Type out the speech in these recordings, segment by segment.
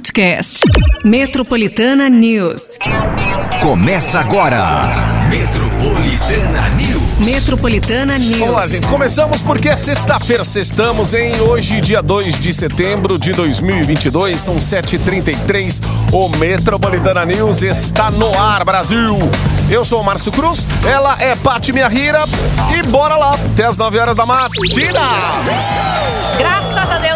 podcast. Metropolitana News. Começa agora. Metropolitana News. Metropolitana News. Vamos lá, gente. Começamos porque é sexta-feira. Sextamos em hoje, dia 2 de setembro de 2022. São 7h33. O Metropolitana News está no ar, Brasil. Eu sou o Márcio Cruz, ela é Paty Minha Rira. E bora lá, até as 9 horas da matina. Graças a Deus,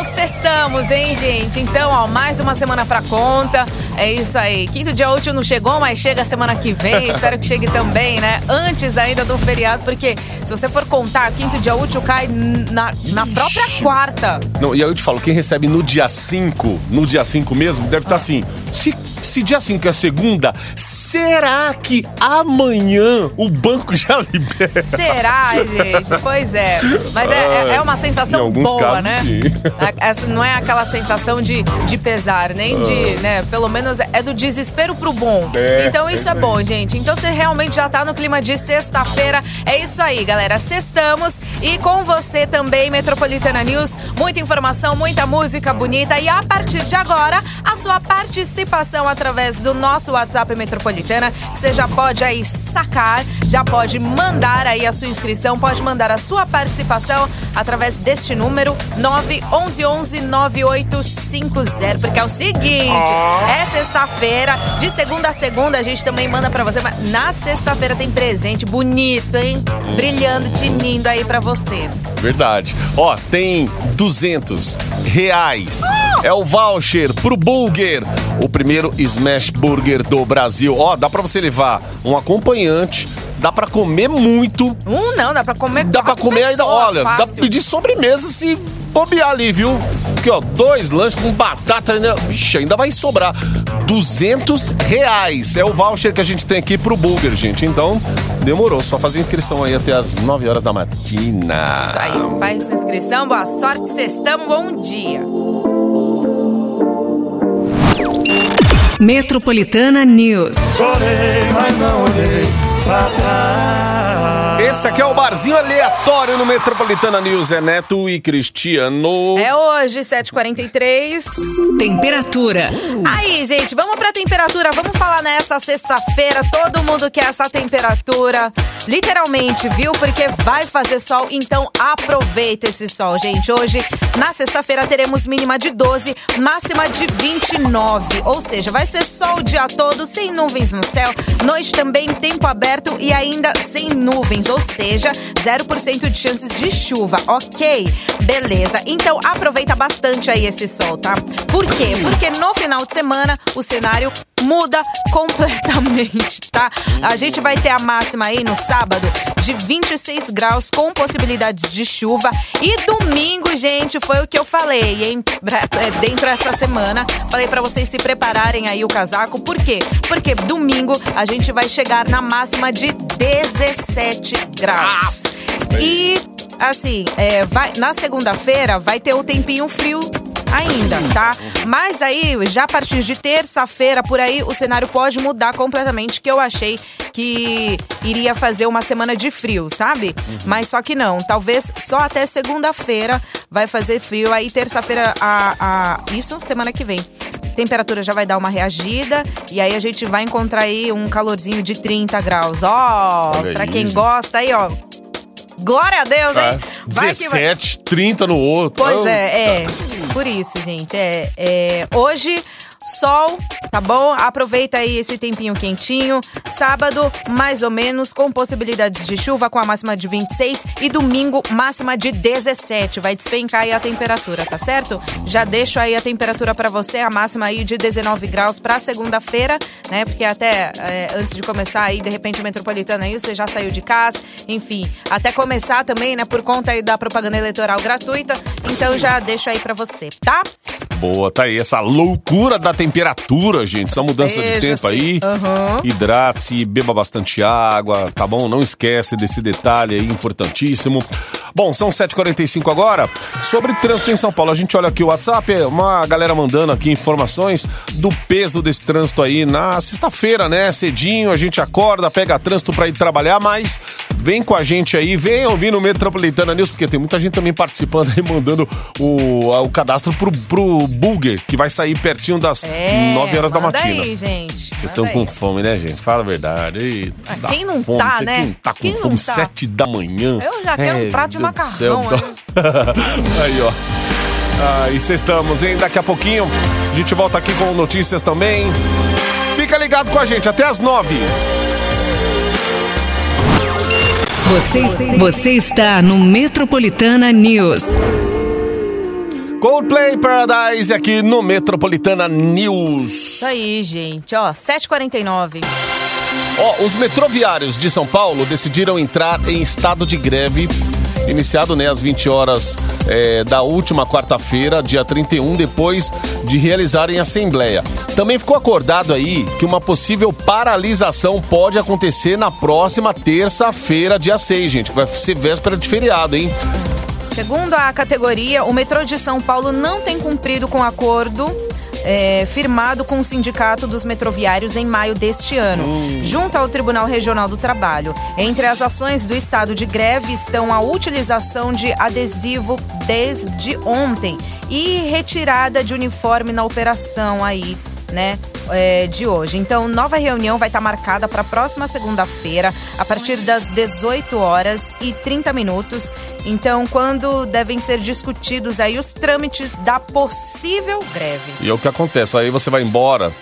sextamos, hein, gente? Então, ó, mais uma semana pra conta. É isso aí. Quinto dia útil não chegou, mas chega semana que vem. Espero que chegue também, né? Antes ainda do feriado, porque se você for contar, quinto dia útil cai na, na própria quarta. Não, e aí eu te falo, quem recebe no dia 5, no dia 5 mesmo, deve estar assim. Se, se dia 5 é segunda, será que amanhã o banco já libera? Será, gente? Pois é. Mas é, é- é uma Em sensação boa, casos, né? sim. A- Essa não é aquela sensação de, de pesar, nem de, né? Pelo menos é do desespero pro bom. É, então é isso é bom, gente. Então você realmente já tá no clima de sexta-feira. É isso aí, galera. Sextamos e com você também, Metropolitana News. Muita informação, muita música bonita. E a partir de agora, a sua participação através do nosso WhatsApp Metropolitana, que você já pode aí sacar, já pode mandar aí a sua inscrição, pode mandar a sua participação através deste número 911-9850. Porque é o seguinte, é sexta-feira, de segunda a segunda a gente também manda pra você, mas na sexta-feira tem presente bonito, hein? Brilhando, tinindo aí pra você. Verdade. Ó, tem 200 reais. É o voucher pro Burger, o primeiro Smash Burger do Brasil. Ó, dá pra você levar um acompanhante, dá pra comer muito, Um não, dá pra comer dá pra quatro comer ainda, olha, dá pra fácil. pedir sobremesa se bobear ali, viu? Aqui, ó, dois lanches com batata ainda, Vixe, ainda vai sobrar. 200 reais é o voucher que a gente tem aqui pro Burger, gente. Então, demorou, só fazer inscrição aí até as 9 horas da matina. Isso aí, faz sua inscrição, boa sorte, sextamos, bom dia. Metropolitana News. Chorei, mas não olhei pra trás. Esse aqui é o barzinho aleatório no Metropolitana News. É Neto e Cristiano. É hoje, 7h43. Temperatura. Aí, gente, vamos pra temperatura. Vamos falar nessa sexta-feira. Todo mundo quer essa temperatura. Literalmente, viu? Porque vai fazer sol, então aproveita esse sol, gente. Hoje, na sexta-feira, teremos mínima de 12, máxima de 29. Ou seja, vai ser sol o dia todo, sem nuvens no céu. Noite também, tempo aberto e ainda sem nuvens. Ou seja, 0% de chances de chuva, ok? Beleza. Então aproveita bastante aí esse sol, tá? Por quê? Porque no final de semana o cenário muda completamente, tá? A gente vai ter a máxima aí no sábado de 26 graus com possibilidades de chuva e domingo, gente, foi o que eu falei, hein? É, Dentro dessa semana, falei pra vocês se prepararem aí o casaco. Por quê? Porque domingo a gente vai chegar na máxima de 17 graus. E assim, é, vai, na segunda-feira vai ter o tempinho frio ainda, tá? Mas aí, já a partir de terça-feira, por aí, o cenário pode mudar completamente, que eu achei que iria fazer uma semana de frio, sabe? Mas só que não, talvez só até segunda-feira vai fazer frio, aí terça-feira, a, a, isso semana que vem. Temperatura já vai dar uma reagida e aí a gente vai encontrar aí um calorzinho de 30 graus. Ó, Olha aí, pra quem gosta aí, ó. Glória a Deus, É, hein? Vai que vai. 17, 30 no outro. Pois é, é. Por isso, gente. É, é, hoje, sol, tá bom? Aproveita aí esse tempinho quentinho. Sábado, mais ou menos, com possibilidades de chuva, com a máxima de 26. E domingo, máxima de 17. Vai despencar aí a temperatura, tá certo? Já deixo aí a temperatura pra você, a máxima aí de 19 graus pra segunda-feira, né? Porque até é, antes de começar aí, de repente, o metropolitano aí, você já saiu de casa. Enfim, até começar também, né? Por conta aí da propaganda eleitoral gratuita. Então já deixo aí pra você, tá? Boa, tá aí essa loucura da temperatura, gente. Essa mudança de tempo aí. assim. Aham. Hidrate-se, beba bastante água, tá bom? Não esquece desse detalhe aí importantíssimo. Bom, são 7h45 agora. Sobre trânsito em São Paulo, a gente olha aqui o WhatsApp, uma galera mandando aqui informações do peso desse trânsito aí na sexta-feira, né? Cedinho, a gente acorda, pega trânsito pra ir trabalhar, mas Vem com a gente aí, vem ouvir no Metropolitana News, porque tem muita gente também participando aí, mandando o, o cadastro pro, pro Burger, que vai sair pertinho das É, 9 horas da matina. aí, gente. Vocês estão com fome, né, gente? Fala a verdade. Ah, quem não fome, tá, né? Quem tá com Quem fome, tá? 7 da manhã. Eu já quero um prato de macarrão, aí, ó. Aí vocês estamos, hein? Daqui a pouquinho a gente volta aqui com notícias também. Fica ligado com a gente, até as 9. Você, você está no Metropolitana News. Coldplay Paradise aqui no Metropolitana News. Isso aí, gente. Ó, 7h49. Ó, os metroviários de São Paulo decidiram entrar em estado de greve, iniciado né, às 20 horas é, da última quarta-feira, dia 31, depois de realizarem assembleia. Também ficou acordado aí que uma possível paralisação pode acontecer na próxima terça-feira, dia 6, gente, que vai ser véspera de feriado, hein? Segundo a categoria, o metrô de São Paulo não tem cumprido com o acordo é, firmado com o Sindicato dos Metroviários em maio deste ano, junto ao Tribunal Regional do Trabalho. Entre as ações do estado de greve estão a utilização de adesivo desde ontem e retirada de uniforme na operação aí, né? É, de hoje. Então, nova reunião vai estar marcada para a próxima segunda-feira, a partir das 18 horas e 30 minutos. Então, quando devem ser discutidos aí os trâmites da possível greve. E é o que acontece, aí você vai embora,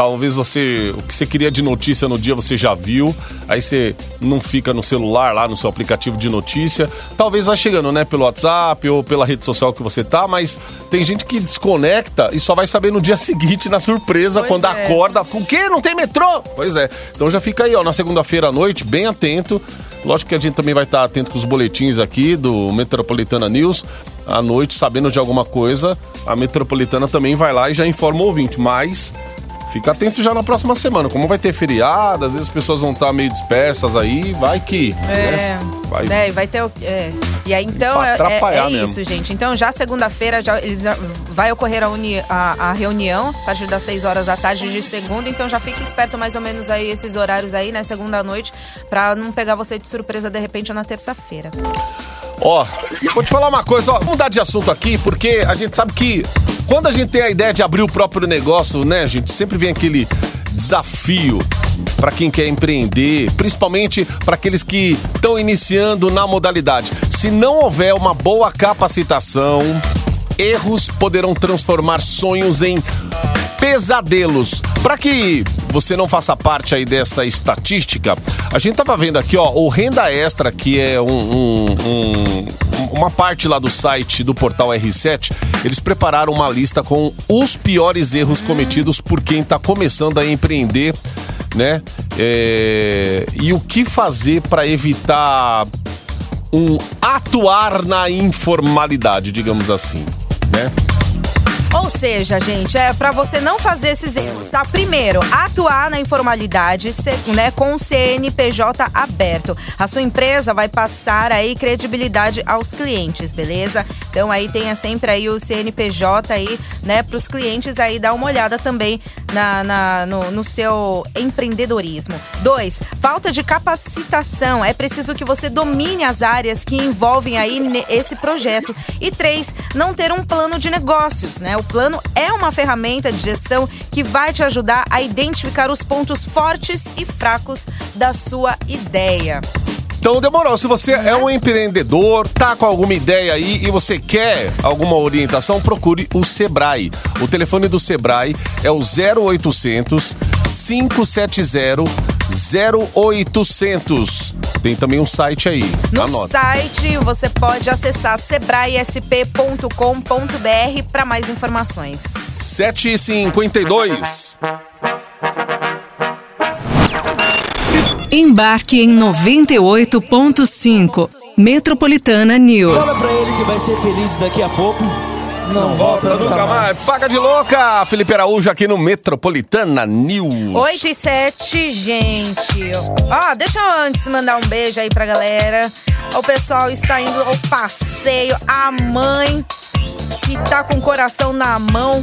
talvez você, o que você queria de notícia no dia você já viu, aí você não fica no celular lá no seu aplicativo de notícia, talvez vai chegando, né, pelo WhatsApp ou pela rede social que você tá, mas tem gente que desconecta e só vai saber no dia seguinte, na surpresa, Pois quando é. acorda, o quê? Não tem metrô? Pois é, então já fica aí, ó, na segunda-feira à noite, bem atento, lógico que a gente também vai estar atento com os boletins aqui do Metropolitana News, à noite, sabendo de alguma coisa, a Metropolitana também vai lá e já informa o ouvinte, mas fica atento já na próxima semana. Como vai ter feriado, às vezes as pessoas vão estar meio dispersas aí, vai que. É, né? Vai. e vai ter o. É. E aí, então, é, é- é isso, gente. Então, já segunda-feira, já, eles já- vai ocorrer a, uni- a- a reunião, a partir das 6 horas da tarde de segunda. Então, já fique esperto mais ou menos aí, esses horários aí, né, segunda noite, pra não pegar você de surpresa, de repente, na terça-feira. Ó, vou te falar uma coisa, ó, vamos mudar de assunto aqui, porque a gente sabe que quando a gente tem a ideia de abrir o próprio negócio, né, gente, sempre vem aquele desafio para quem quer empreender, principalmente para aqueles que estão iniciando na modalidade. Se não houver uma boa capacitação, erros poderão transformar sonhos em pesadelos. Para que você não faça parte aí dessa estatística, a gente tava vendo aqui, ó, o Renda Extra, que é um- um- um- uma parte lá do site do portal R7, eles prepararam uma lista com os piores erros cometidos por quem tá começando a empreender, né? É, e o que fazer para evitar um atuar na informalidade, digamos assim, né? Ou seja, gente, é para você não fazer esses erros, tá? Primeiro, atuar na informalidade, né, com o CNPJ aberto. A sua empresa vai passar aí credibilidade aos clientes, beleza? Então aí tenha sempre aí o CNPJ aí, né, pros clientes aí dar uma olhada também na, na- no, no seu empreendedorismo. Dois, falta de capacitação. É preciso que você domine as áreas que envolvem aí esse projeto. E três, não ter um plano de negócios, né? O plano é uma ferramenta de gestão que vai te ajudar a identificar os pontos fortes e fracos da sua ideia. Então demorou. Se você é um empreendedor, tá com alguma ideia aí e você quer alguma orientação, procure o Sebrae. O telefone do Sebrae é o 0800 570 0800. Tem também um site aí. No Anota. site você pode acessar sebraesp.com.br para mais informações. 7h52. Embarque em 98.5. Metropolitana News. Fala pra ele que vai ser feliz daqui a pouco. Não, volta, Nunca mais. Paga de louca. Felipe Araújo aqui no Metropolitana News. 8 e 7, gente. Ó, deixa eu antes mandar um beijo aí pra galera. O pessoal está indo ao passeio. A mãe que tá com o coração na mão.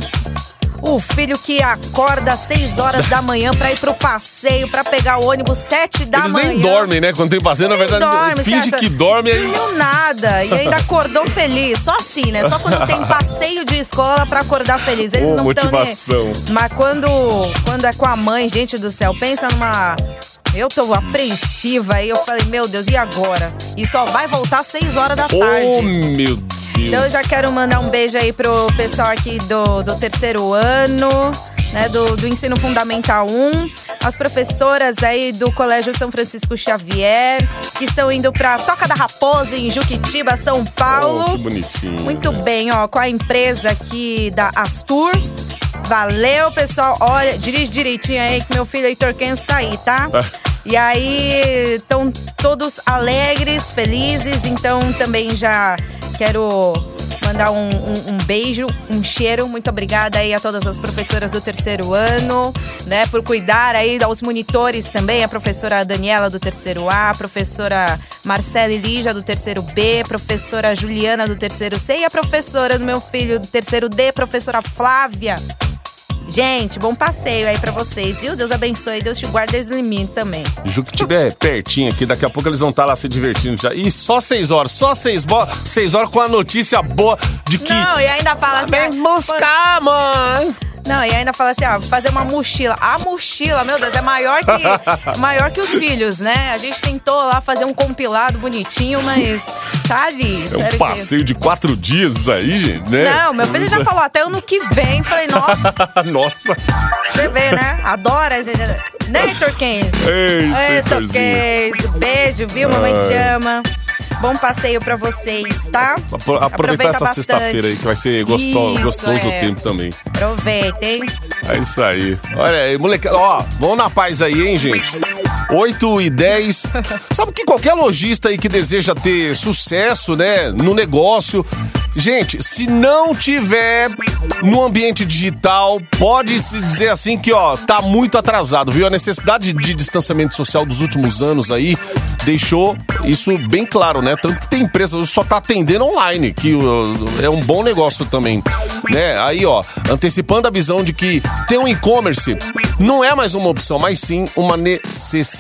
O filho que acorda às 6 horas da manhã pra ir pro passeio, pra pegar o ônibus 7 da Eles manhã. nem dormem, né? Quando tem passeio, na Nem verdade, dorme, finge acha? que dorme aí. Não nada. E ainda acordou feliz. Só assim, né? Só quando tem passeio de escola pra acordar feliz. Eles Ô, não estão nem. motivação. Mas quando, quando é com a mãe, gente do céu, pensa numa. Eu tô apreensiva aí. Eu falei, meu Deus, e agora? E só vai voltar às 6 horas da Oh, tarde. meu Deus. Então eu já quero mandar um beijo aí pro pessoal aqui do, do terceiro ano, né, do, do ensino fundamental 1, as professoras aí do Colégio São Francisco Xavier, que estão indo pra Toca da Raposa, em Juquitiba, São Paulo. Oh, que bonitinho. Muito bem, ó, com a empresa aqui da Astur. Valeu, pessoal. Olha, dirige direitinho aí que meu filho Heitor Kenzo tá aí, tá? E aí, estão todos alegres, felizes, então também já quero mandar um, um- um beijo, um cheiro. Muito obrigada aí a todas as professoras do terceiro ano, né, por cuidar aí aos monitores também, a professora Daniela do terceiro A, a professora Marcela Elija do terceiro B, professora Juliana do terceiro C e a professora do meu filho do terceiro D, professora Flávia. Gente, bom passeio aí pra vocês, viu? Deus abençoe, Deus te guarde e elimine também. Juquitiba é pertinho aqui, daqui a pouco eles vão estar lá se divertindo já. E só seis horas, só seis, bo- seis horas com a notícia boa de que. Não, e ainda fala assim. Vem ah, buscar, mãe! Não, e ainda fala assim, ó, fazer uma mochila. A mochila, meu Deus, é maior que, maior que os filhos, né? A gente tentou lá fazer um compilado bonitinho, mas tá ali. É um que- passeio de quatro dias aí, gente, né? Não, meu filho já falou até ano que vem. Falei, nossa, Nossa! você vê, né? Adora, gente. Né, Heitor Kenzo? Heitor. Kenzo. Beijo, viu? Mamãe te ama. Bom passeio pra vocês, tá? Apro- Aproveitar Aproveita essa bastante. sexta-feira aí, que vai ser gosto- Isso, gostoso é. o tempo também. Aproveitem. É isso aí. Olha aí, moleque. Ó, vamos na paz aí, hein, gente? 8 e 10. Sabe que qualquer lojista aí que deseja ter sucesso, né, no negócio. Gente, se não tiver no ambiente digital, pode se dizer assim que, ó, tá muito atrasado, viu? A necessidade de distanciamento social dos últimos anos aí deixou isso bem claro, né? Tanto que tem empresa só tá atendendo online, que é um bom negócio também, né? Aí, ó, antecipando a visão de que ter um e-commerce não é mais uma opção, mas sim uma necessidade.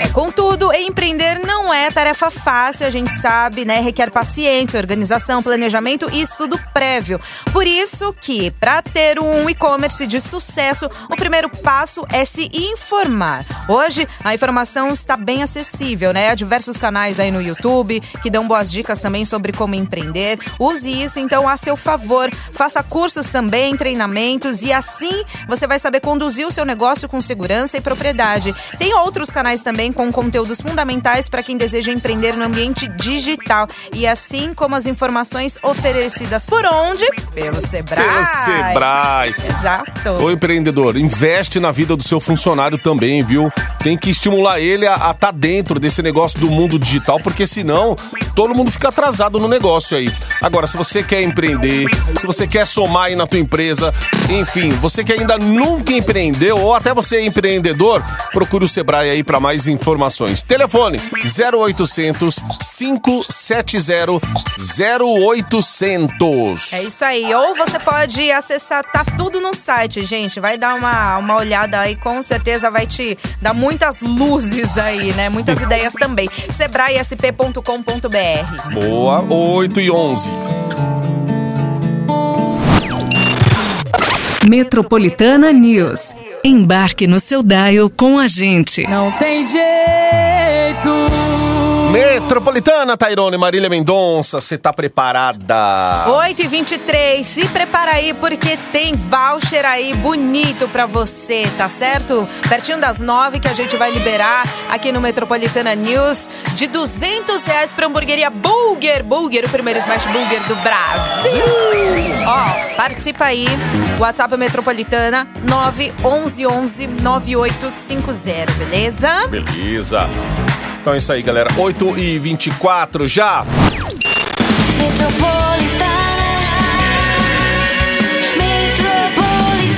É, contudo, empreender não é tarefa fácil, a gente sabe, né? Requer paciência, organização, planejamento e estudo prévio. Por isso que, para ter um e-commerce de sucesso, o primeiro passo é se informar. Hoje, a informação está bem acessível, né? Há diversos canais aí no YouTube que dão boas dicas também sobre como empreender. Use isso, então, a seu favor. Faça cursos também, treinamentos e assim você vai saber conduzir o seu negócio com segurança e propriedade. Tem outros canais também com conteúdos fundamentais para quem deseja empreender no ambiente digital. E assim como as informações oferecidas por onde? Pelo Sebrae. Pelo Sebrae. Exato. Ô empreendedor, investe na vida do seu funcionário também, viu? Tem que estimular ele a estar dentro desse negócio do mundo digital, porque senão todo mundo fica atrasado no negócio aí. Agora, se você quer empreender, se você quer somar aí na tua empresa, enfim, você que ainda nunca empreendeu ou até você é empreendedor, procure o Sebrae aí para mais informações. Telefone 0800 570 0800. É isso aí. Ou você pode acessar, tá tudo no site, gente. Vai dar uma, uma olhada aí, com certeza vai te dar muitas luzes aí, né? Muitas ideias também. Sebraesp.com.br. Boa, 8 e 11. Metropolitana News. Embarque no seu dial com a gente. Não tem jeito. Metropolitana, Tairone, Marília Mendonça, você tá preparada? 8 e 23 se prepara aí porque tem voucher aí bonito pra você, tá certo? Pertinho das 9 que a gente vai liberar aqui no Metropolitana News de 200 reais pra hamburgueria Bulger. Bulger, o primeiro smash burger do Brasil. Ó, participa aí. WhatsApp Metropolitana 911 9850, beleza? Beleza. Então é isso aí, galera. 8 e 24 já. Metropolitana Metropolitana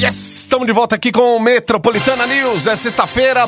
Yes! Estamos de volta aqui com o Metropolitana News. É sexta-feira.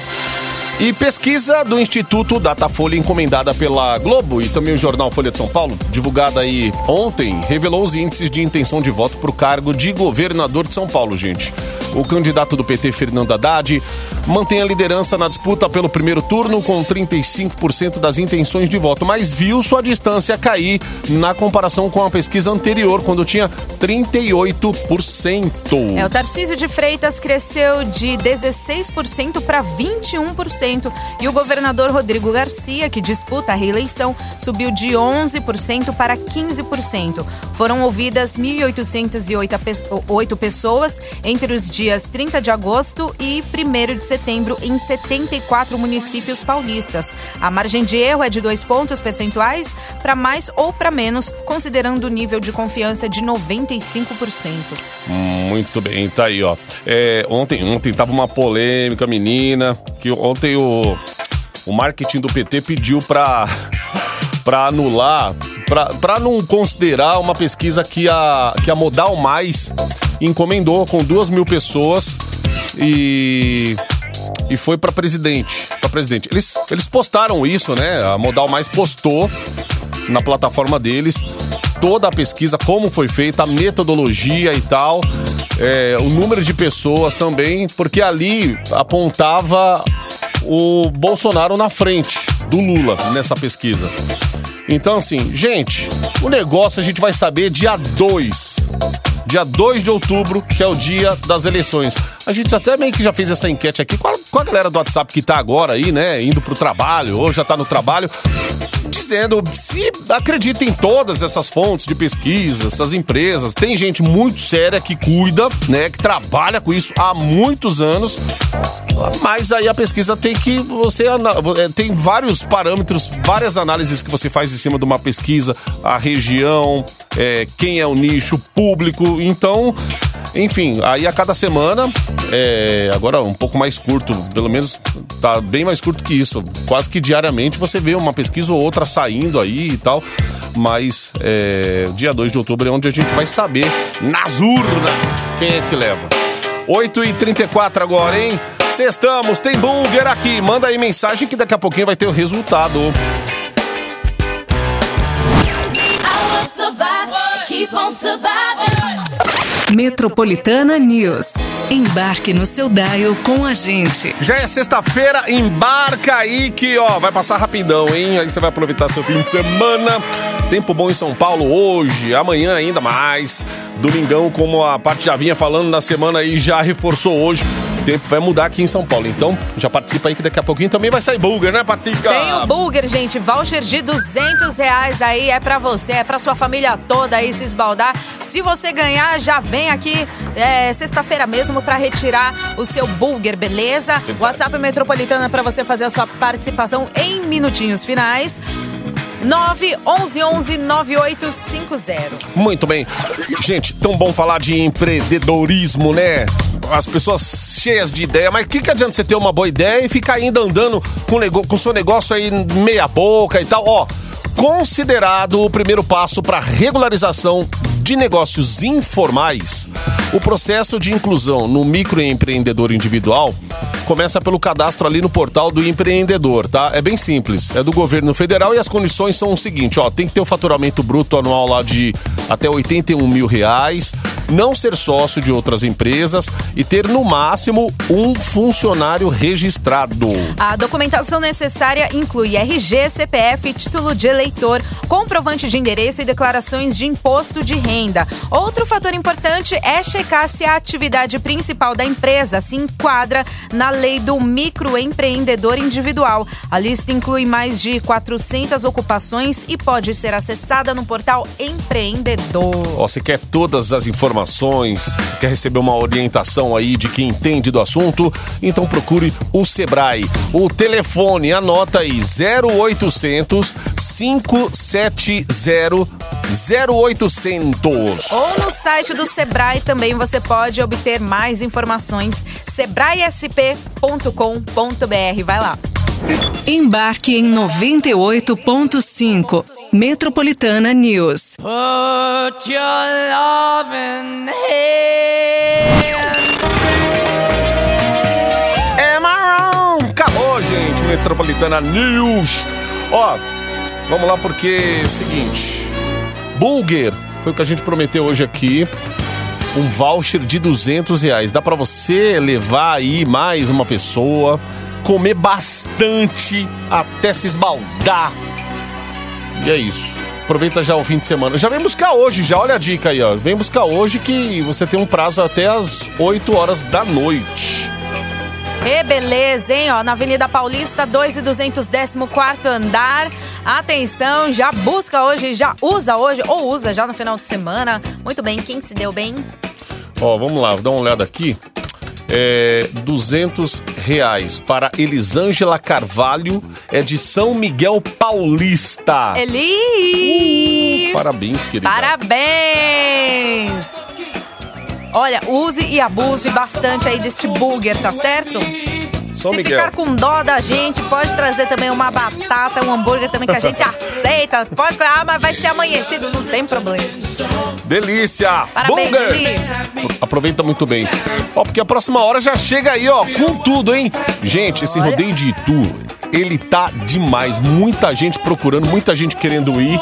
E pesquisa do Instituto Datafolha encomendada pela Globo e também o jornal Folha de São Paulo, divulgada aí ontem, revelou os índices de intenção de voto para o cargo de governador de São Paulo, gente. O candidato do PT, Fernando Haddad, mantém a liderança na disputa pelo primeiro turno com 35% das intenções de voto, mas viu sua distância cair na comparação com a pesquisa anterior, quando tinha 38%. É, o Tarcísio de Freitas cresceu de 16% para 21% e o governador Rodrigo Garcia, que disputa a reeleição, subiu de 11% para 15%. Foram ouvidas 1.808 pessoas entre os dias 30 de agosto e 1 de setembro em 74 municípios paulistas. A margem de erro é de dois pontos percentuais para mais ou para menos, considerando o nível de confiança de 95%. Muito bem, tá aí, ó. É, ontem, ontem tava uma polêmica, menina, que ontem o, o marketing do PT pediu para para anular, para não considerar uma pesquisa que a, que a Modal Mais encomendou com duas mil pessoas e, e foi para presidente. Pra presidente. Eles, eles postaram isso, né? A Modal Mais postou na plataforma deles toda a pesquisa, como foi feita, a metodologia e tal, é, o número de pessoas também, porque ali apontava o Bolsonaro na frente do Lula nessa pesquisa. Então, assim, gente, o negócio a gente vai saber dia 2. Dia 2 de outubro, que é o dia das eleições. A gente até meio que já fez essa enquete aqui com a, com a galera do WhatsApp que tá agora aí, né? Indo pro trabalho, ou já tá no trabalho dizendo se acredita em todas essas fontes de pesquisa, essas empresas. Tem gente muito séria que cuida, né, que trabalha com isso há muitos anos. Mas aí a pesquisa tem que você é, tem vários parâmetros, várias análises que você faz em cima de uma pesquisa, a região, é, quem é o nicho, público. Então, enfim, aí a cada semana, é, agora um pouco mais curto, pelo menos tá bem mais curto que isso. Quase que diariamente você vê uma pesquisa ou outra saindo aí e tal. Mas é, dia 2 de outubro é onde a gente vai saber nas urnas quem é que leva. 8h34 agora, hein? Sextamos, tem burger aqui. Manda aí mensagem que daqui a pouquinho vai ter o resultado. Metropolitana News. Embarque no seu dial com a gente. Já é sexta-feira, embarca aí que ó, vai passar rapidão, hein? Aí você vai aproveitar seu fim de semana. Tempo bom em São Paulo hoje, amanhã ainda mais. Domingão, como a parte já vinha falando na semana aí, já reforçou hoje tempo vai mudar aqui em São Paulo. Então, já participa aí que daqui a pouquinho também vai sair Bulger, né, Patica? Tem o Bulger, gente. Voucher de 200 reais aí é pra você, é pra sua família toda aí se esbaldar. Se você ganhar, já vem aqui é, sexta-feira mesmo pra retirar o seu Bulger, beleza? WhatsApp Metropolitana pra você fazer a sua participação em minutinhos finais. 911 9850. Muito bem. Gente, tão bom falar de empreendedorismo, né? As pessoas cheias de ideia, mas o que, que adianta você ter uma boa ideia e ficar ainda andando com o com seu negócio aí meia boca e tal? Ó, considerado o primeiro passo para regularização de negócios informais, o processo de inclusão no microempreendedor individual começa pelo cadastro ali no portal do empreendedor, tá? É bem simples, é do governo federal e as condições são o seguinte, ó, tem que ter o faturamento bruto anual lá de até 81 mil reais, não ser sócio de outras empresas e ter no máximo um funcionário registrado. A documentação necessária inclui RG, CPF, título de eleitor, comprovante de endereço e declarações de imposto de renda. Outro fator importante é checar se a atividade principal da empresa se enquadra na lei do microempreendedor individual. A lista inclui mais de 400 ocupações e pode ser acessada no portal Empreendedor. Você quer todas as informações, você quer receber uma orientação aí de quem entende do assunto? Então procure o Sebrae. O telefone, anota aí, 0800 570 0800. Ou no site do Sebrae também você pode obter mais informações. sebraesp.com.br. Vai lá. Embarque em 98.5 Metropolitana News. Put your loving hands. É marrom! Acabou, gente. Metropolitana News. Ó, vamos lá porque é o seguinte. Bulger, foi o que a gente prometeu hoje aqui. Um voucher de 200 reais. Dá pra você levar aí mais uma pessoa, comer bastante até se esbaldar. E é isso. Aproveita já o fim de semana. Já vem buscar hoje, já olha a dica aí, ó. Vem buscar hoje que você tem um prazo até as 8 horas da noite. E beleza, hein? Ó, na Avenida Paulista, 2 e 214 andar. Atenção, já busca hoje, já usa hoje ou usa já no final de semana. Muito bem, quem se deu bem? Ó, vamos lá, dá uma olhada aqui. É, 200 reais para Elisângela Carvalho, é de São Miguel Paulista. Eli! Uh, parabéns, querida. Parabéns! Olha, use e abuse bastante aí deste burger, tá certo? São Se Miguel. ficar com dó da gente, pode trazer também uma batata, um hambúrguer também que a gente aceita. Pode, ah, mas vai ser amanhecido, não tem problema. Delícia! Parabéns, Burger! Eli. Aproveita muito bem. Ó, porque a próxima hora já chega aí, ó, com tudo, hein? Gente, esse Olha. rodeio de Itu, ele tá demais. Muita gente procurando, muita gente querendo ir.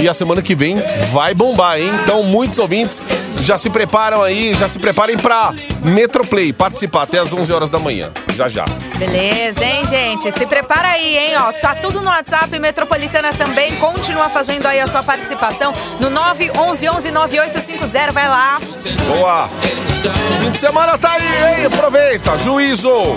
E a semana que vem vai bombar, hein? Então, muitos ouvintes já se preparam aí, já se preparem pra Metroplay participar até as 11 horas da manhã. Já já. Beleza, hein, gente? Se prepara aí, hein? Ó, tá tudo no WhatsApp, Metropolitana também. Continua fazendo aí a sua participação no 911 9850. Vai lá. Boa! Fim de semana tá aí, hein? Aproveita! Juízo!